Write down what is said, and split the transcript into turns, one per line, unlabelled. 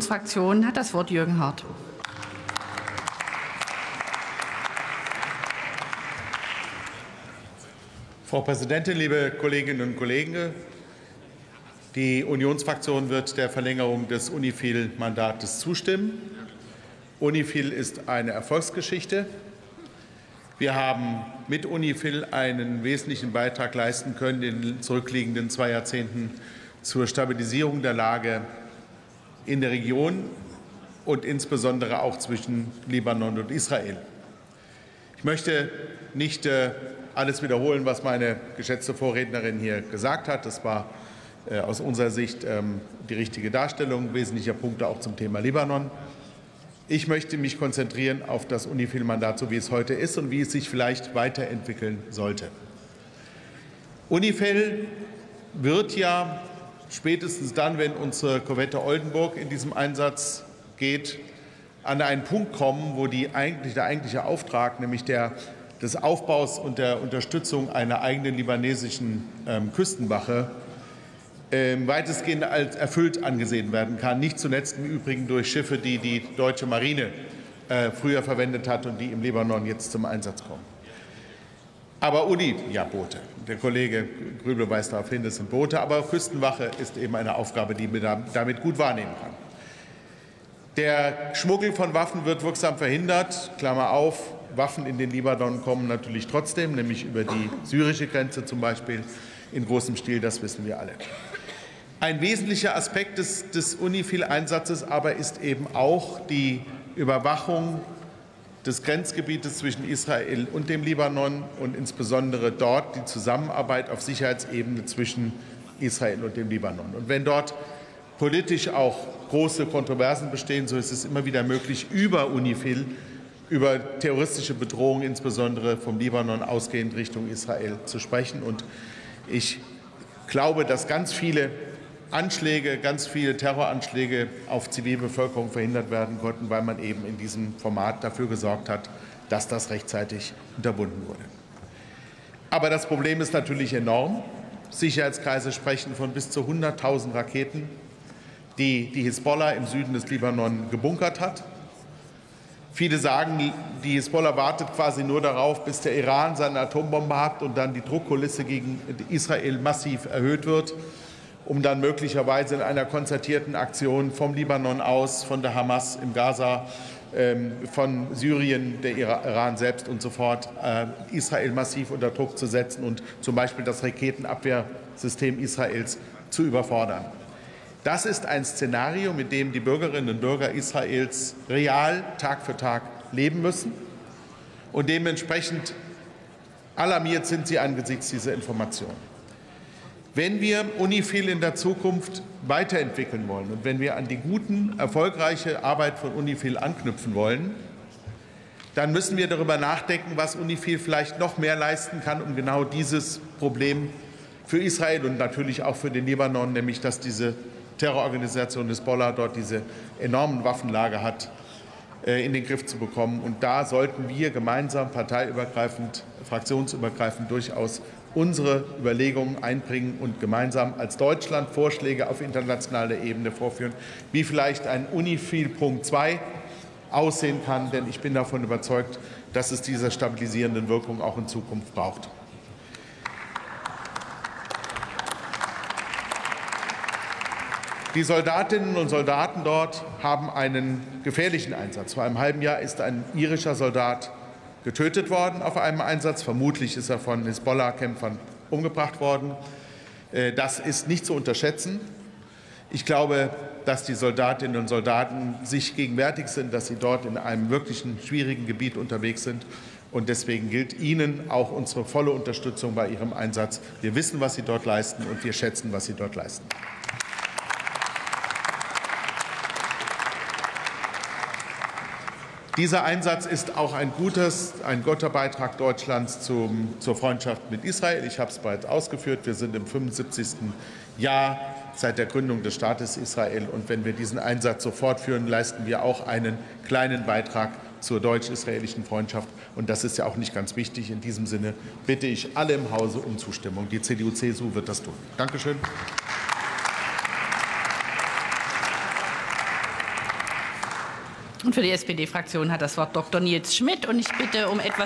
Fraktion hat das Wort Jürgen Hart.
Frau Präsidentin, liebe Kolleginnen und Kollegen! Die Unionsfraktion wird der Verlängerung des UNIFIL-Mandates zustimmen. UNIFIL ist eine Erfolgsgeschichte. Wir haben mit UNIFIL einen wesentlichen Beitrag leisten können in den zurückliegenden zwei Jahrzehnten zur Stabilisierung der Lage in der Region und insbesondere auch zwischen Libanon und Israel. Ich möchte nicht äh, alles wiederholen, was meine geschätzte Vorrednerin hier gesagt hat. Das war äh, aus unserer Sicht ähm, die richtige Darstellung wesentlicher Punkte auch zum Thema Libanon. Ich möchte mich konzentrieren auf das UNIFIL-Mandat, so wie es heute ist und wie es sich vielleicht weiterentwickeln sollte. UNIFIL wird ja spätestens dann, wenn unsere Korvette Oldenburg in diesem Einsatz geht, an einen Punkt kommen, wo eigentlich, der eigentliche Auftrag, nämlich der des Aufbaus und der Unterstützung einer eigenen libanesischen ähm, Küstenwache, ähm, weitestgehend als erfüllt angesehen werden kann. Nicht zuletzt im Übrigen durch Schiffe, die die deutsche Marine äh, früher verwendet hat und die im Libanon jetzt zum Einsatz kommen. Aber Uni, ja, Boote. Der Kollege Grübel weist darauf hin, es sind Boote, aber Küstenwache ist eben eine Aufgabe, die man damit gut wahrnehmen kann. Der Schmuggel von Waffen wird wirksam verhindert. Klammer auf, Waffen in den Libanon kommen natürlich trotzdem, nämlich über die syrische Grenze zum Beispiel in großem Stil, das wissen wir alle. Ein wesentlicher Aspekt des, des UNIFIL-Einsatzes aber ist eben auch die Überwachung des Grenzgebietes zwischen Israel und dem Libanon und insbesondere dort die Zusammenarbeit auf Sicherheitsebene zwischen Israel und dem Libanon. Und wenn dort politisch auch große Kontroversen bestehen, so ist es immer wieder möglich, über UNIFIL, über terroristische Bedrohungen, insbesondere vom Libanon ausgehend Richtung Israel, zu sprechen. Und ich glaube, dass ganz viele Anschläge, ganz viele Terroranschläge auf Zivilbevölkerung verhindert werden konnten, weil man eben in diesem Format dafür gesorgt hat, dass das rechtzeitig unterbunden wurde. Aber das Problem ist natürlich enorm. Sicherheitskreise sprechen von bis zu 100.000 Raketen, die die Hisbollah im Süden des Libanon gebunkert hat. Viele sagen, die Hisbollah wartet quasi nur darauf, bis der Iran seine Atombombe hat und dann die Druckkulisse gegen Israel massiv erhöht wird um dann möglicherweise in einer konzertierten Aktion vom Libanon aus, von der Hamas im Gaza, ähm, von Syrien, der Iran selbst und so fort, äh, Israel massiv unter Druck zu setzen und zum Beispiel das Raketenabwehrsystem Israels zu überfordern. Das ist ein Szenario, mit dem die Bürgerinnen und Bürger Israels real Tag für Tag leben müssen. Und dementsprechend alarmiert sind sie angesichts dieser Informationen. Wenn wir Unifil in der Zukunft weiterentwickeln wollen und wenn wir an die guten, erfolgreiche Arbeit von Unifil anknüpfen wollen, dann müssen wir darüber nachdenken, was Unifil vielleicht noch mehr leisten kann, um genau dieses Problem für Israel und natürlich auch für den Libanon, nämlich dass diese Terrororganisation Hisbollah dort diese enormen Waffenlager hat, äh, in den Griff zu bekommen. Und da sollten wir gemeinsam, parteiübergreifend, fraktionsübergreifend durchaus unsere Überlegungen einbringen und gemeinsam als Deutschland Vorschläge auf internationaler Ebene vorführen, wie vielleicht ein Unifil Punkt 2 aussehen kann. Denn ich bin davon überzeugt, dass es diese stabilisierenden Wirkung auch in Zukunft braucht. Die Soldatinnen und Soldaten dort haben einen gefährlichen Einsatz. Vor einem halben Jahr ist ein irischer Soldat getötet worden auf einem Einsatz. Vermutlich ist er von Hisbollah-Kämpfern umgebracht worden. Äh, das ist nicht zu unterschätzen. Ich glaube, dass die Soldatinnen und Soldaten sich gegenwärtig sind, dass sie dort in einem wirklichen schwierigen Gebiet unterwegs sind. Und deswegen gilt Ihnen auch unsere volle Unterstützung bei Ihrem Einsatz. Wir wissen, was Sie dort leisten, und wir schätzen, was Sie dort leisten. Dieser Einsatz ist auch ein gutes, ein guter Beitrag Deutschlands zum, zur Freundschaft mit Israel. Ich habe es bereits ausgeführt. Wir sind im 75. Jahr seit der Gründung des Staates Israel. Und wenn wir diesen Einsatz so fortführen, leisten wir auch einen kleinen Beitrag zur deutsch-israelischen Freundschaft. Und das ist ja auch nicht ganz wichtig. In diesem Sinne bitte ich alle im Hause um Zustimmung. Die CDU-CSU wird das tun. Dankeschön.
Und für die SPD-Fraktion hat das Wort Dr. Nils Schmidt. Und ich bitte um etwas